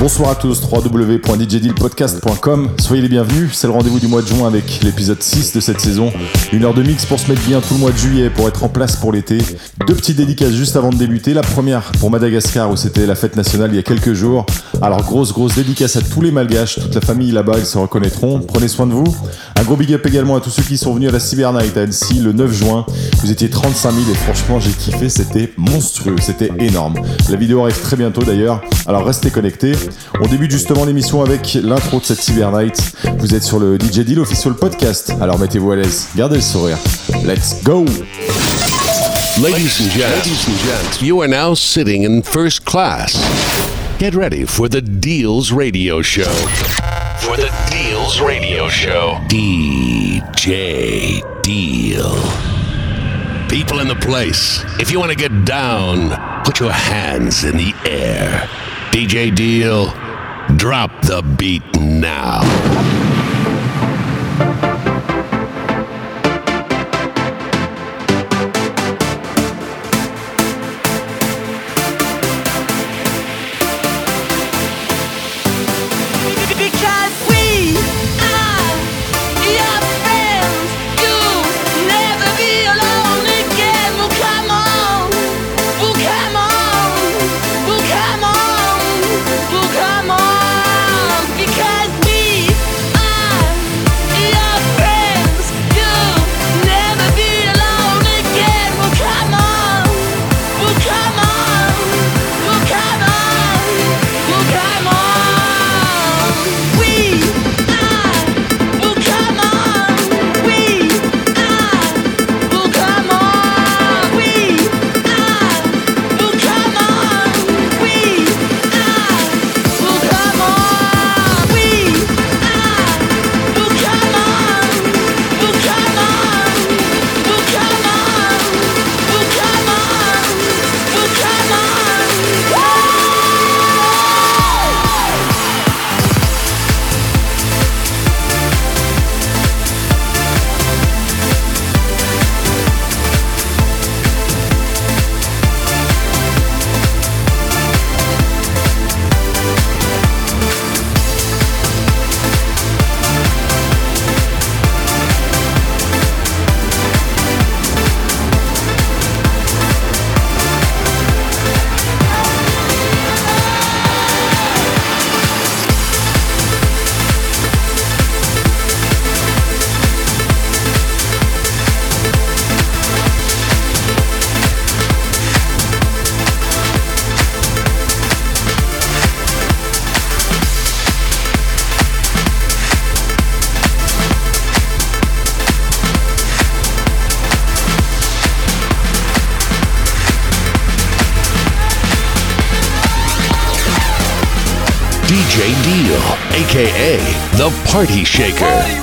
Bonsoir à tous, www.djdealpodcast.com. Soyez les bienvenus, c'est le rendez-vous du mois de juin avec l'épisode 6 de cette saison. Une heure de mix pour se mettre bien tout le mois de juillet pour être en place pour l'été. Deux petites dédicaces juste avant de débuter. La première pour Madagascar où c'était la fête nationale il y a quelques jours. Alors grosse grosse dédicace à tous les malgaches, toute la famille là-bas, ils se reconnaîtront. Prenez soin de vous. Un gros big up également à tous ceux qui sont venus à la Cyber Night à Annecy le 9 juin. Vous étiez 35 000 et franchement j'ai kiffé, c'était monstrueux, c'était énorme. La vidéo arrive très bientôt d'ailleurs, alors restez connectés. On débute justement l'émission avec l'intro de cette Cyber Night. Vous êtes sur le DJ Deal Official Podcast, alors mettez-vous à l'aise, gardez le sourire. Let's go! Ladies and gents, ladies and gents, you are now sitting in first class. Get ready for the Deals Radio Show. For the Deals Radio Show. DJ Deal. People in the place, if you want to get down, put your hands in the air. DJ Deal, drop the beat now. Party Shaker. Party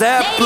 lead in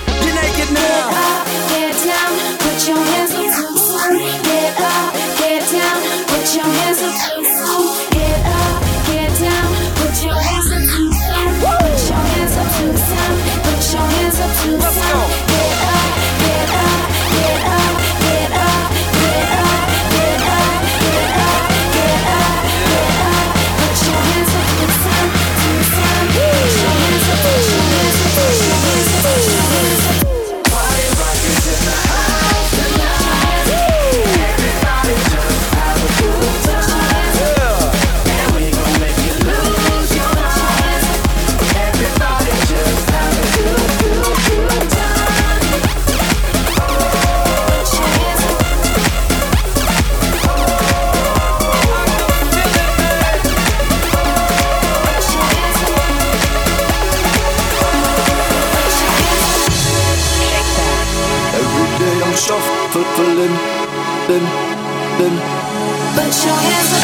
naked now. Get up, get down, put your hands up. Get up, get down, put your hands up. Then, then. Put your hands up.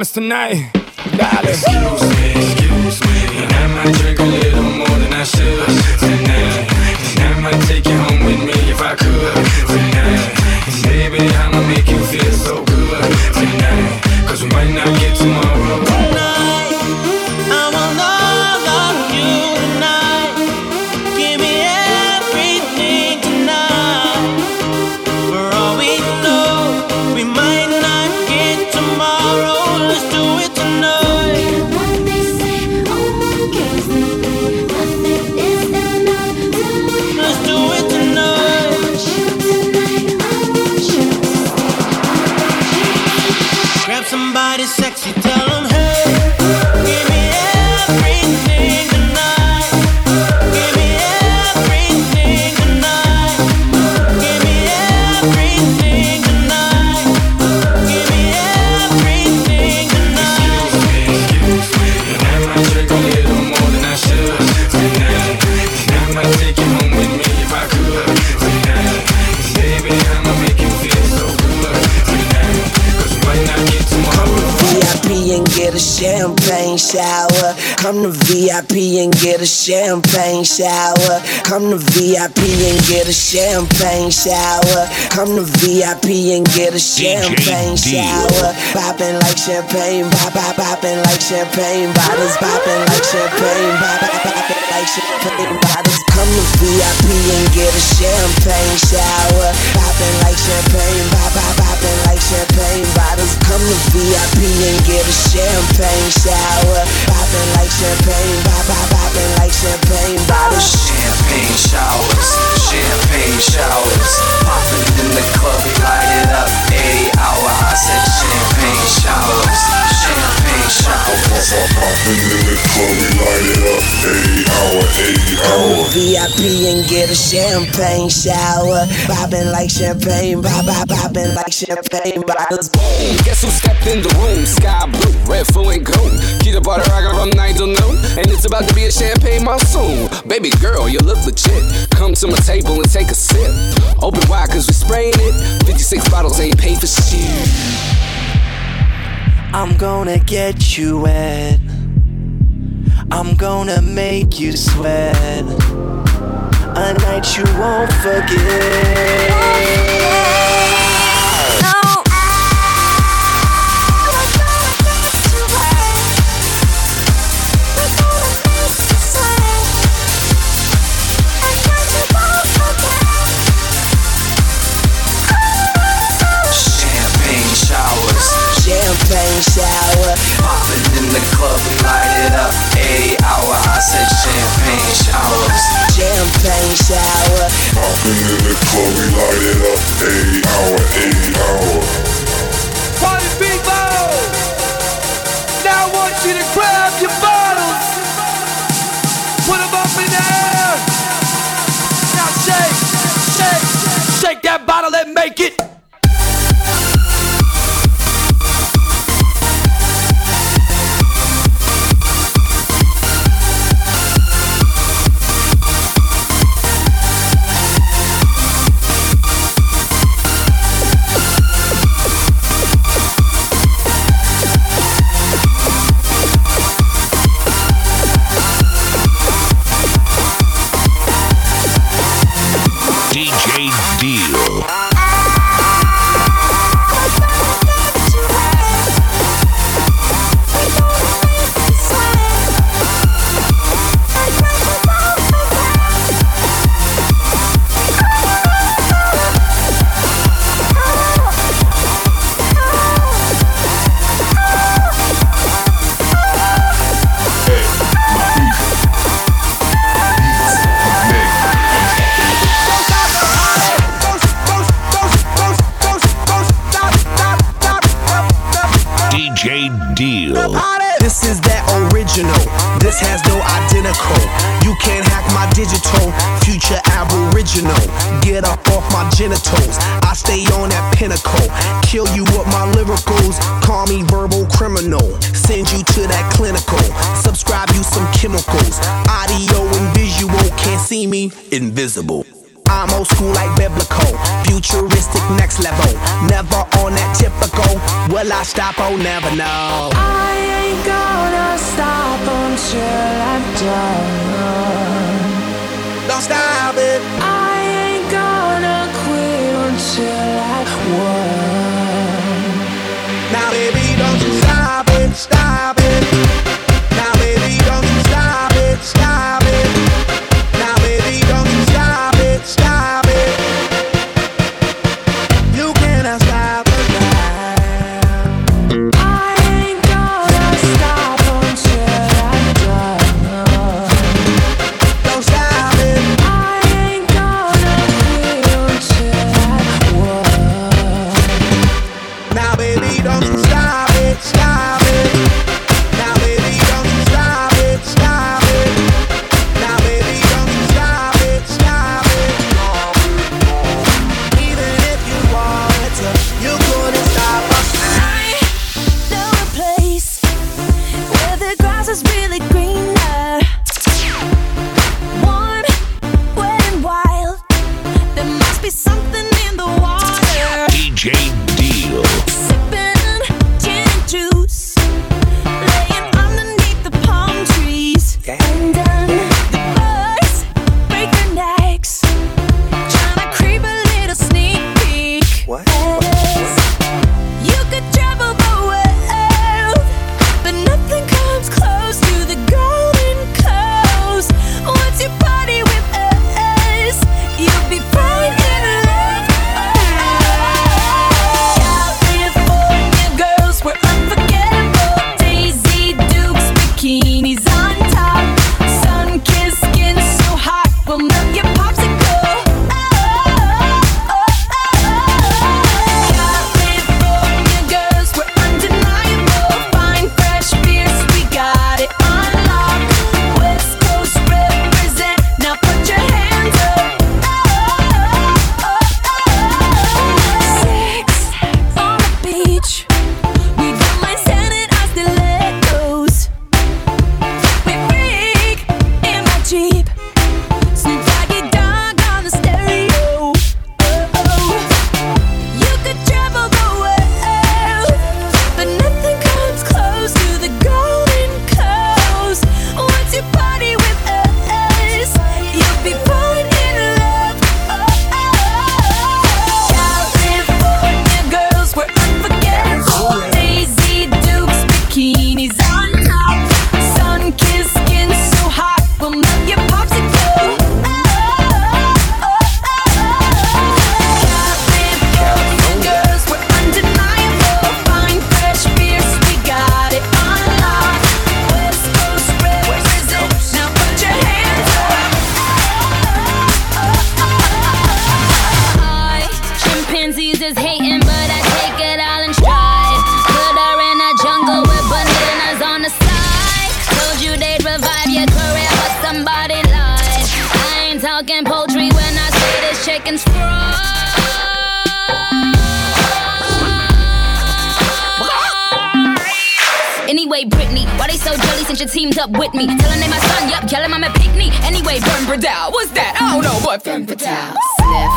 Promise tonight. Darling. Excuse me, excuse me, and I might drink a little more than I should tonight. Get a champagne shower. Come to VIP and get a champagne shower. Come to VIP and get a champagne shower. Popping like champagne, pop pop popping like champagne bottles, popping like champagne, pop pop popping like champagne bottles. Come to VIP and get a champagne shower. Popping like champagne, pop pop popping like champagne bottles. Come to VIP and get a champagne shower. Popping like champagne, pop pop popping like champagne bottles. Champagne showers, champagne showers. Popping in the club, light it up. Every hour, I said champagne showers, VIP and get a champagne shower. Popping like champagne, pop pop popping like champagne bottles. Boom, guess who stepped in the room? Sky blue, red, full and gold. Keep the butter rockin' from 9 till noon. And it's about to be a champagne monsoon. Baby girl, you look legit. Come to my table and take a sip. Open wide, cause we spraying it. 56 bottles ain't paid for shit. I'm gonna get you wet. I'm gonna make you sweat. A night you won't forget. Future aboriginal. Get up off my genitals. I stay on that pinnacle. Kill you with my lyricals. Call me verbal criminal. Send you to that clinical. Subscribe you some chemicals. Audio and visual. Can't see me. Invisible. I'm old school like biblical, futuristic next level. Never on that typical. Will I stop? Oh, never know. I ain't gonna stop until I'm done. Don't stop it. I ain't gonna quit until I won. Now, baby, don't you stop it, stop it. Now, baby, don't you stop it, stop it. Now, baby, don't you stop it, stop it. Anyway, Britney, why they so jelly since you teamed up with me? Telling they my son, yup, killing I'm a picnic. Anyway, Burn Bradell, what's that? I don't know, but Femme Fatale. Sniff,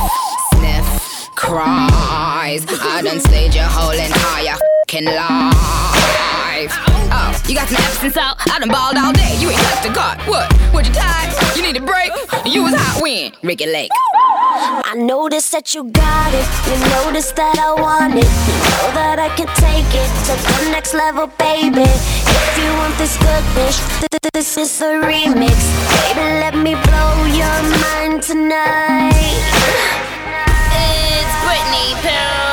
sniff, cries. I done slayed your whole entire fing life. Oh, you got some absence out? I done balled all day. You ain't touched a card. What? What you tired? You need a break? You was hot when? Ricki Lake. I noticed that you got it. You noticed that I want it. You know that I can take it to the next level, baby. If you want this goodness, th- th- this is a remix. Baby, let me blow your mind tonight. It's Britney Pilch.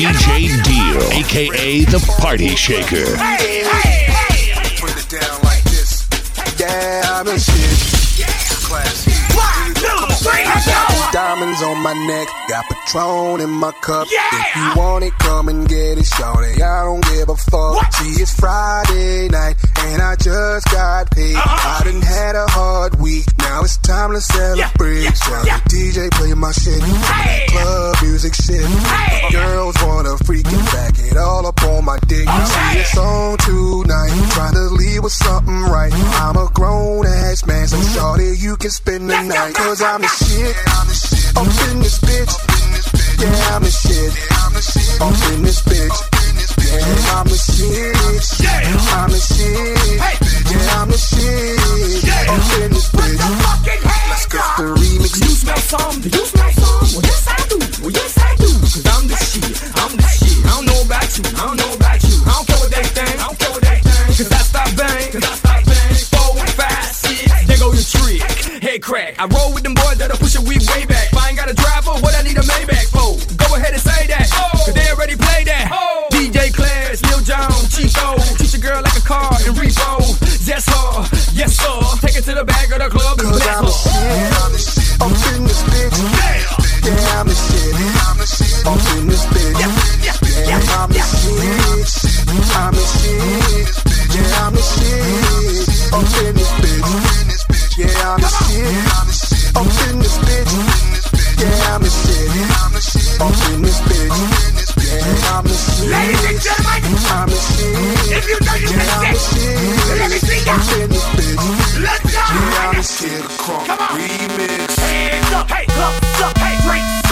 DJ Deal, aka the Party Shaker. Put it down like this. Yeah, I'm in shit. Classy. Diamonds on my neck, got Patron in my cup. If you want it, come and get it, shorty. I don't give a fuck. See, it's Friday night, and I just got paid. I done had a hard week, now it's time to celebrate. Tell the DJ play my shit, some of that club music shit. Girls wanna freaking back it all up on my dick. See, it's on tonight, trying to leave with something right. I'm a grown ass man, so shorty, you can spend the night. Cause I'm the shit. Up in this bitch. Yeah, I'm the shit. Up in this bitch. Yeah, I'm the shit. I'm the shit. Yeah, I'm the shit. Up in this bitch. Let's get the remix. You smell some? Do you smell some? Well, yes I do. Well, yes I do. Cause I'm the shit. I'm the shit. I don't know about you. I don't know about you. I don't care what they think. I don't care what they think. Cause I stop bang. Cause I stop bang. Four, five, six. There go your trick. Head crack. I roll with them boys that'll push a weed way back. Go ahead and say that. Oh. Cause they already played that. Oh. DJ Class, Lil Jon, Chico. Teach a girl like a car and repo. Yes, sir. Yes, sir. Take it to the back of the club and Cause bless I'm the shit. Up in this bitch. Yeah, I'm the shit. Up in this bitch. Yeah, I'm the shit. I'm the shit. Yeah, I'm the shit. Up in this bitch. Yeah, I'm the shit. Ladies and gentlemen, if you know you can shit. let me see ya. Let's go. Shit. Crunk remix. Hands up, hey, up, up, hey, bottles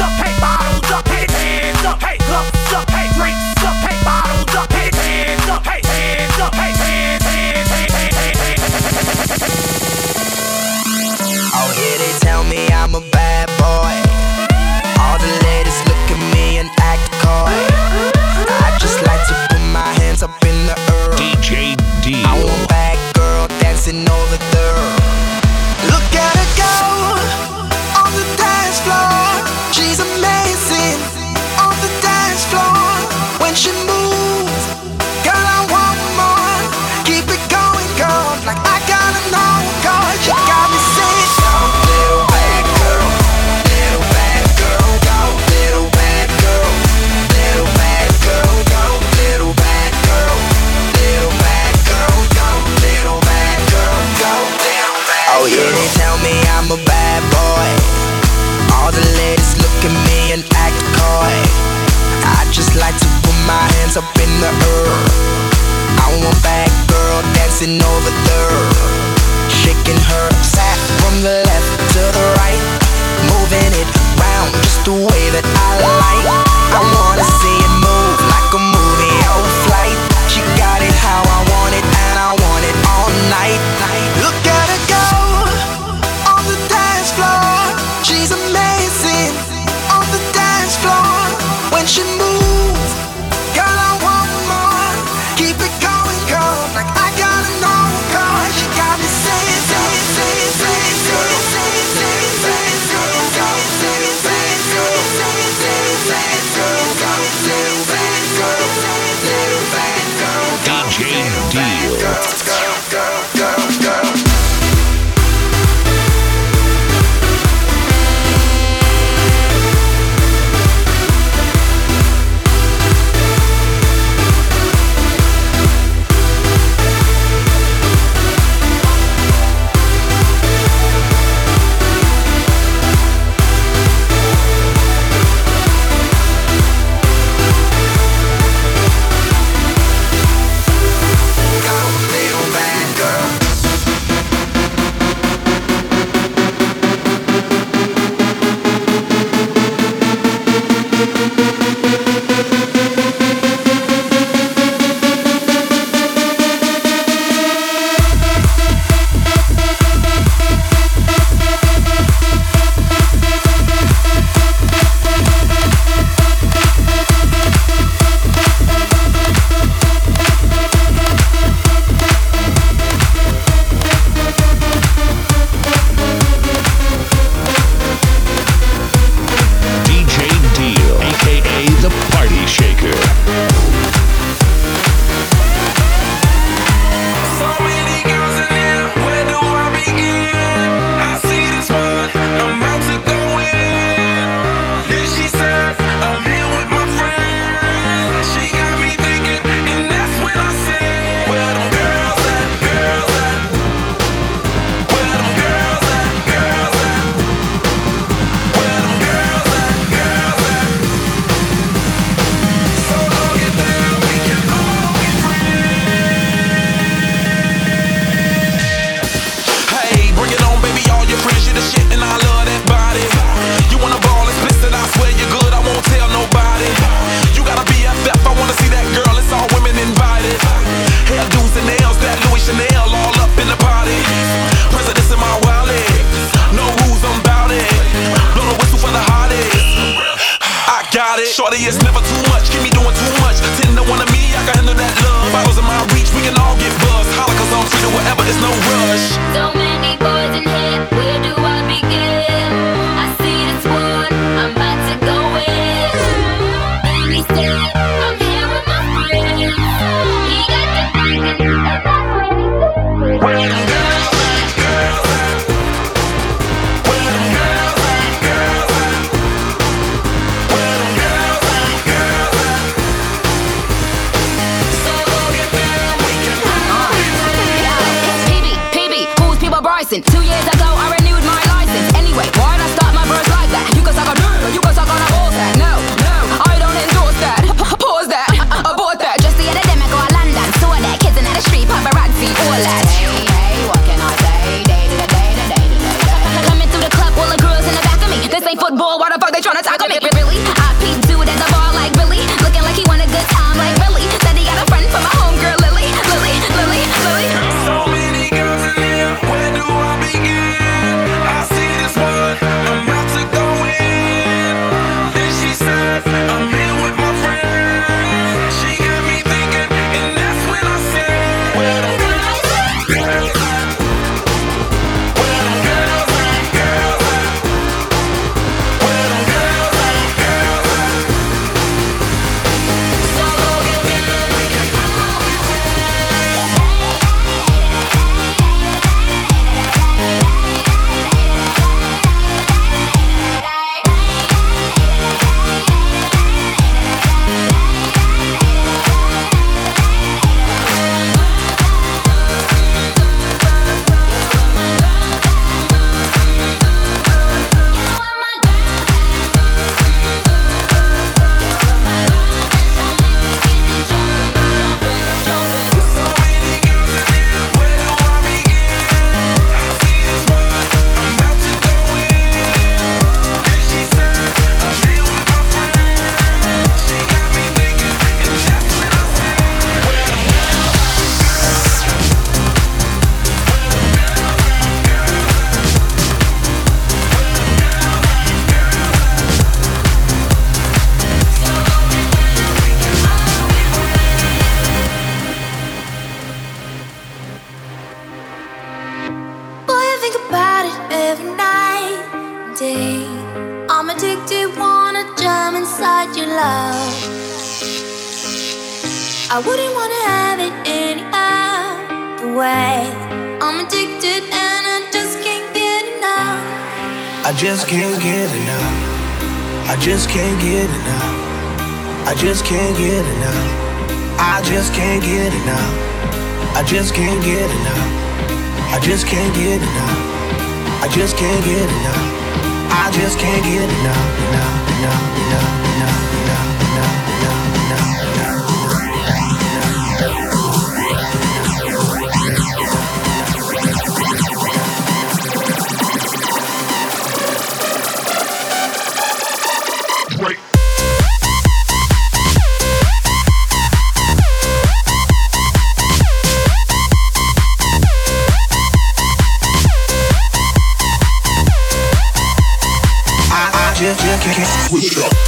Switch up.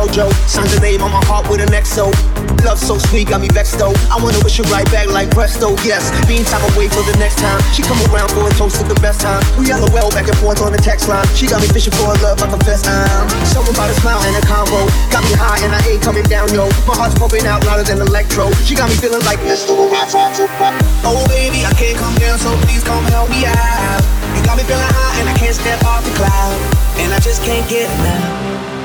Rojo. Signed the name on my heart with an XO. Love so sweet, got me vexed though. I wanna wish her right back like presto. Yes, meantime I wait till the next time. She come around for a toast at the best time. We yell well back and forth on the text line. She got me fishing for love, I confess I'm. Something about a smile and a combo. Got me high and I ain't coming down, yo. My heart's pumping out louder than electro. She got me feeling like Mr. Oh baby, I can't come down, so please come help me out. You got me feeling high and I can't step off the cloud. And I just can't get enough.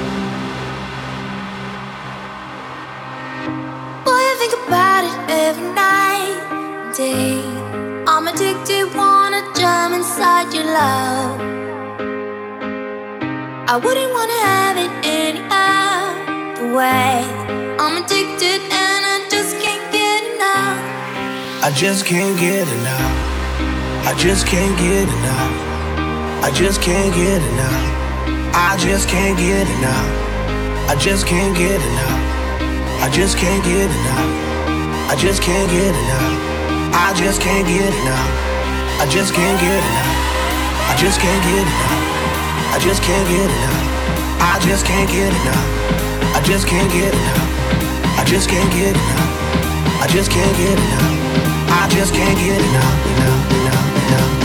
Love. I wouldn't wanna have it any other way. I'm addicted and I just can't get enough. I just can't get enough. I just can't get enough. I just can't get enough. I just can't get enough. I just can't get enough. I just can't get enough. I just can't get enough. I just can't get enough. I just can't get enough. I just can't get enough. I just can't get enough. I just can't get enough. I just can't get enough. I just can't get enough. I just can't get enough. I just can't get enough, enough, enough, enough,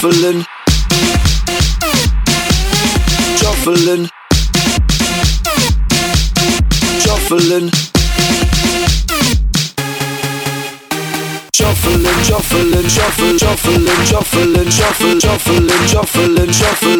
Shuffling, shuffling, shuffling. Shuffling, shuffling, shuffling, shuffling, shuffling, shuffling, shuffling,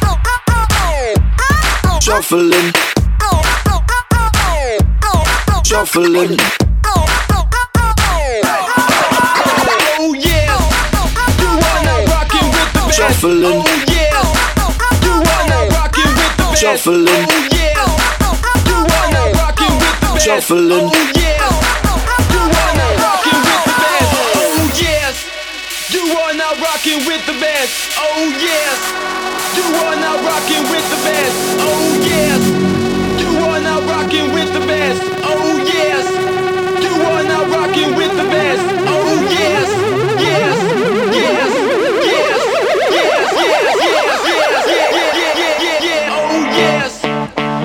shuffling, shuffling. Oh yeah, you are now rocking with the best. Shuffling. Oh yeah, you are now rocking with the best. Shuffling. Oh yeah, you are now rocking with the best. Shuffling. Oh yeah, you are now rocking with the best. Oh yes, you are now rocking with the best. Oh yes, you are now rocking with the best. Oh yes, you are now rocking with the best. Oh yes, you are now rocking with the best. Oh yes, yes, yes, yes, yes, yes, yes, yes, yes, yes, yes. Oh yes,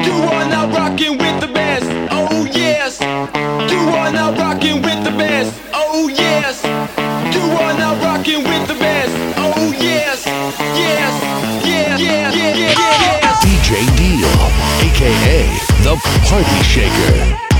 you are now rocking with the best. Oh yes, you are now rocking with the best. The Party Shaker.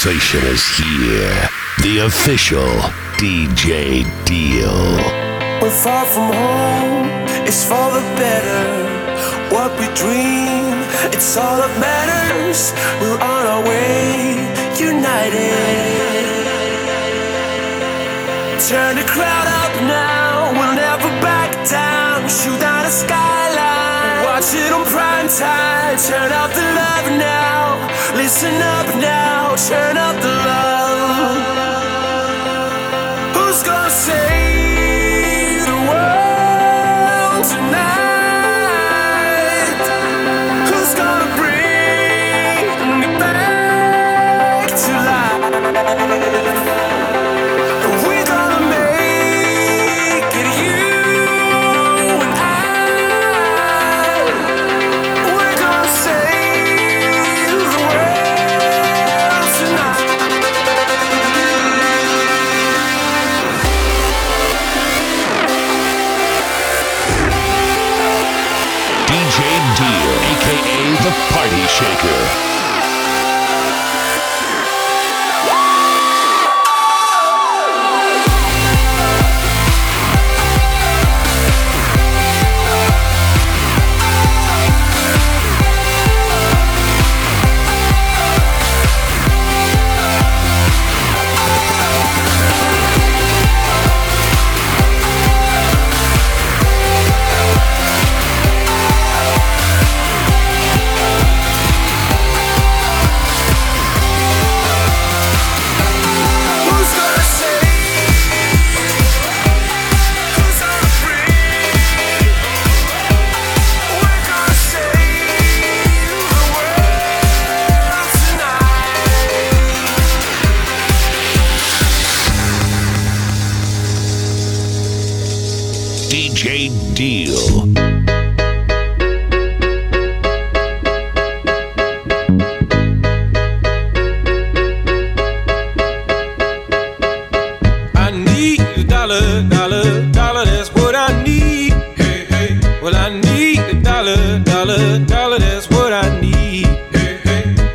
Sensation is here. The official DJ Deal. We're far from home, it's for the better. What we dream, it's all that matters. We're on our way, united. Turn the crowd up now, we'll never back down. Shoot down the skyline, watch it on prime time. Turn up the love now, listen up now, turn up the love. Who's gonna save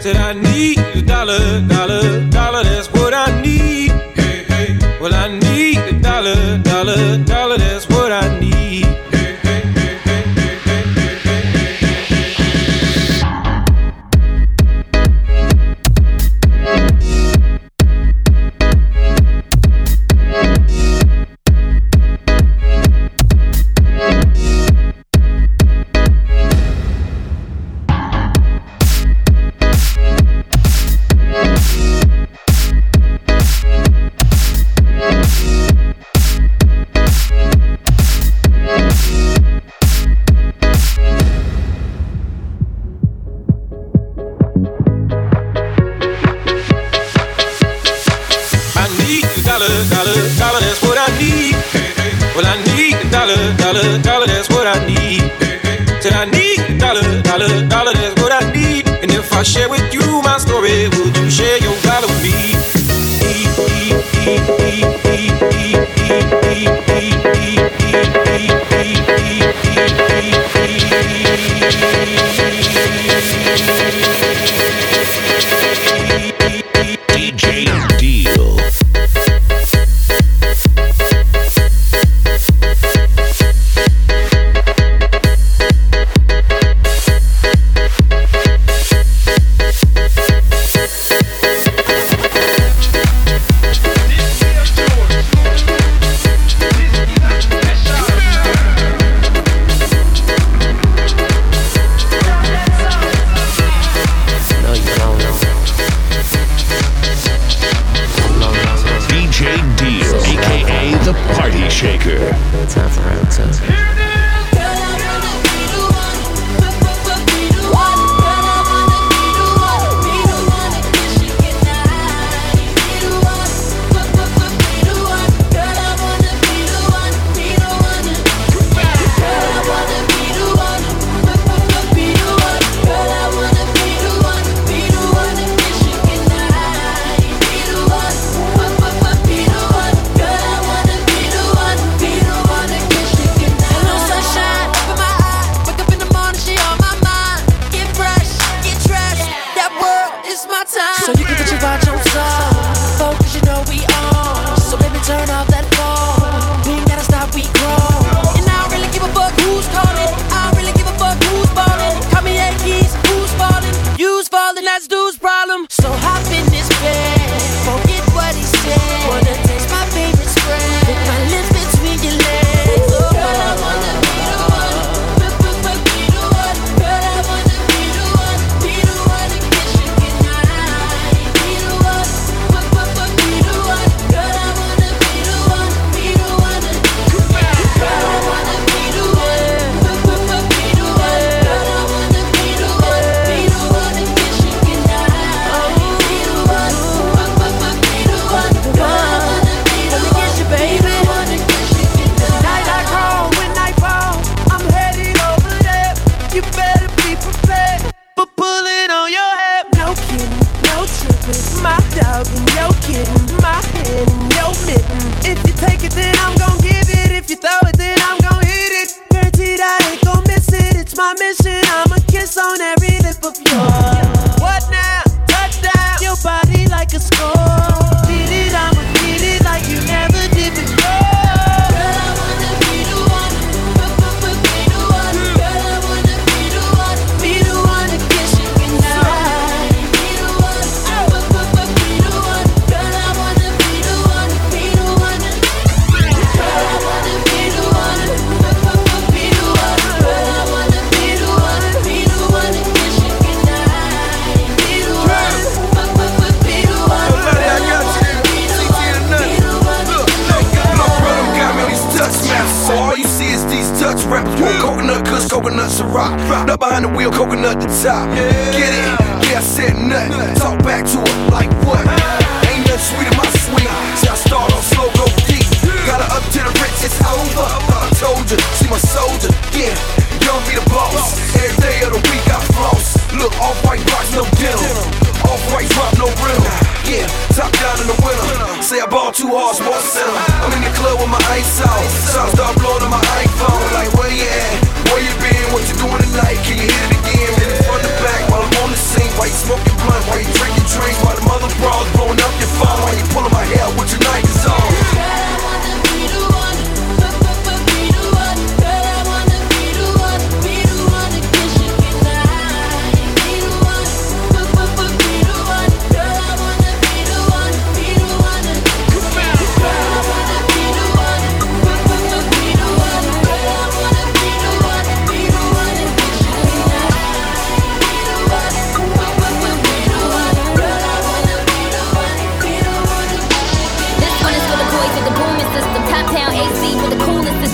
Said I need a dollar, dollar, dollar. That's what I need. Hey, hey. Well, I need a dollar, dollar, dollar. the Party Shaker.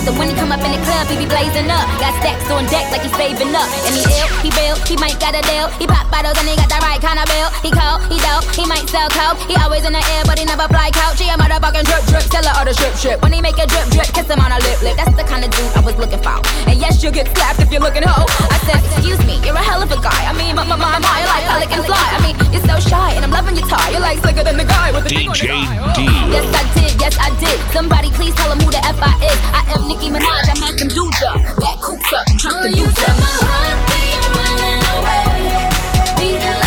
System. When he come up in the club, he be blazing up. Got stacks on deck like he's saving up. And he ill, he real, he might got a deal. He pop bottles and he got the right kind of bill. He cold, he dope, he might sell coke. He always in the air, but he never fly couch. He a motherfucking drip drip, seller or the strip strip. When he make a drip drip, kiss him on a lip lip. That's the kind of dude I was looking for. And yes, you'll get slapped if you're looking hoe. I said, excuse me, you're a hell of a guy. I mean, my my my, my you're like pelican fly. I mean, you're so shy, and I'm loving your tie. You're like slicker than the guy with the his eye. Yes, I did. Yes, I did. Somebody please tell him who the F I is. I am Nicki Minaj. I'm not some dudes up. Back coops up. I'm trying to use up. Yo,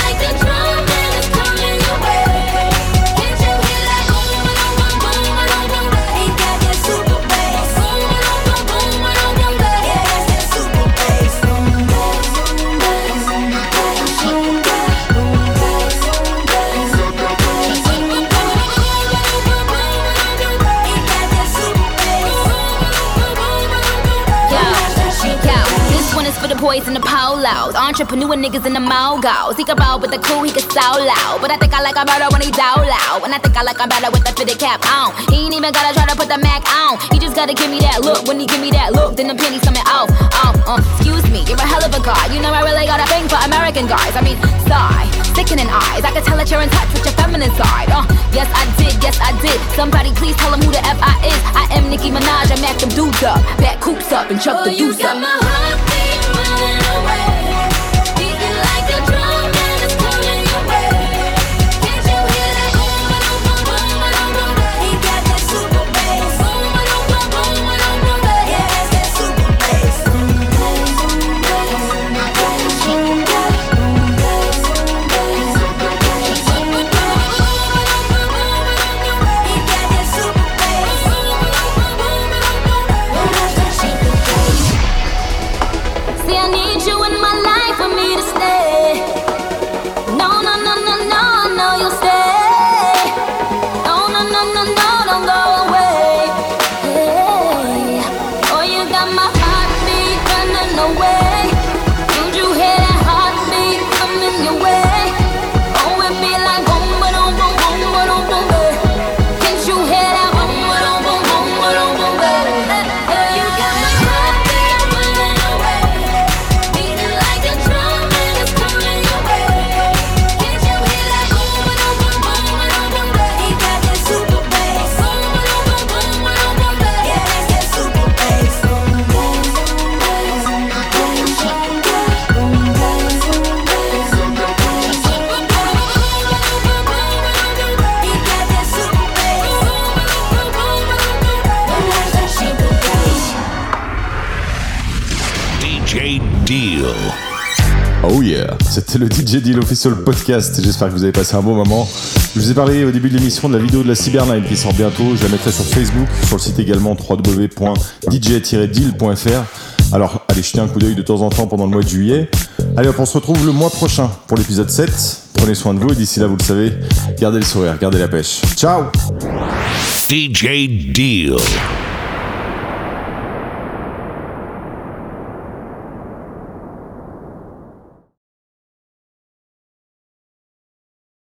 polos. Entrepreneur niggas in the mogos. He can ball with the cool, he can so loud. But I think I like him better when he's down loud. And I think I like him better with the fitted cap on. He ain't even gotta try to put the Mac on. He just gotta give me that look. When he give me that look, then the pennies coming off. off uh. Excuse me, you're a hell of a guy. You know I really got a thing for American guys. I mean, sigh, sickening eyes. I can tell that you're in touch with your feminine side. Uh, yes, I did, yes, I did. Somebody please tell him who the F I is. I am Nicki Minaj. I'm mac them dudes up. Back coops up and chuck the deuce up. Oh Deal Official Podcast. J'espère que vous avez passé un bon moment. Je vous ai parlé au début de l'émission de la vidéo de la Cyberline qui sort bientôt. Je la mettrai sur Facebook, sur le site également www.dj-deal.fr. Alors allez jeter un coup d'œil de temps en temps pendant le mois de juillet. Allez hop, on se retrouve le mois prochain pour l'épisode 7. Prenez soin de vous et d'ici là, vous le savez, gardez le sourire, gardez la pêche. Ciao DJ Deal.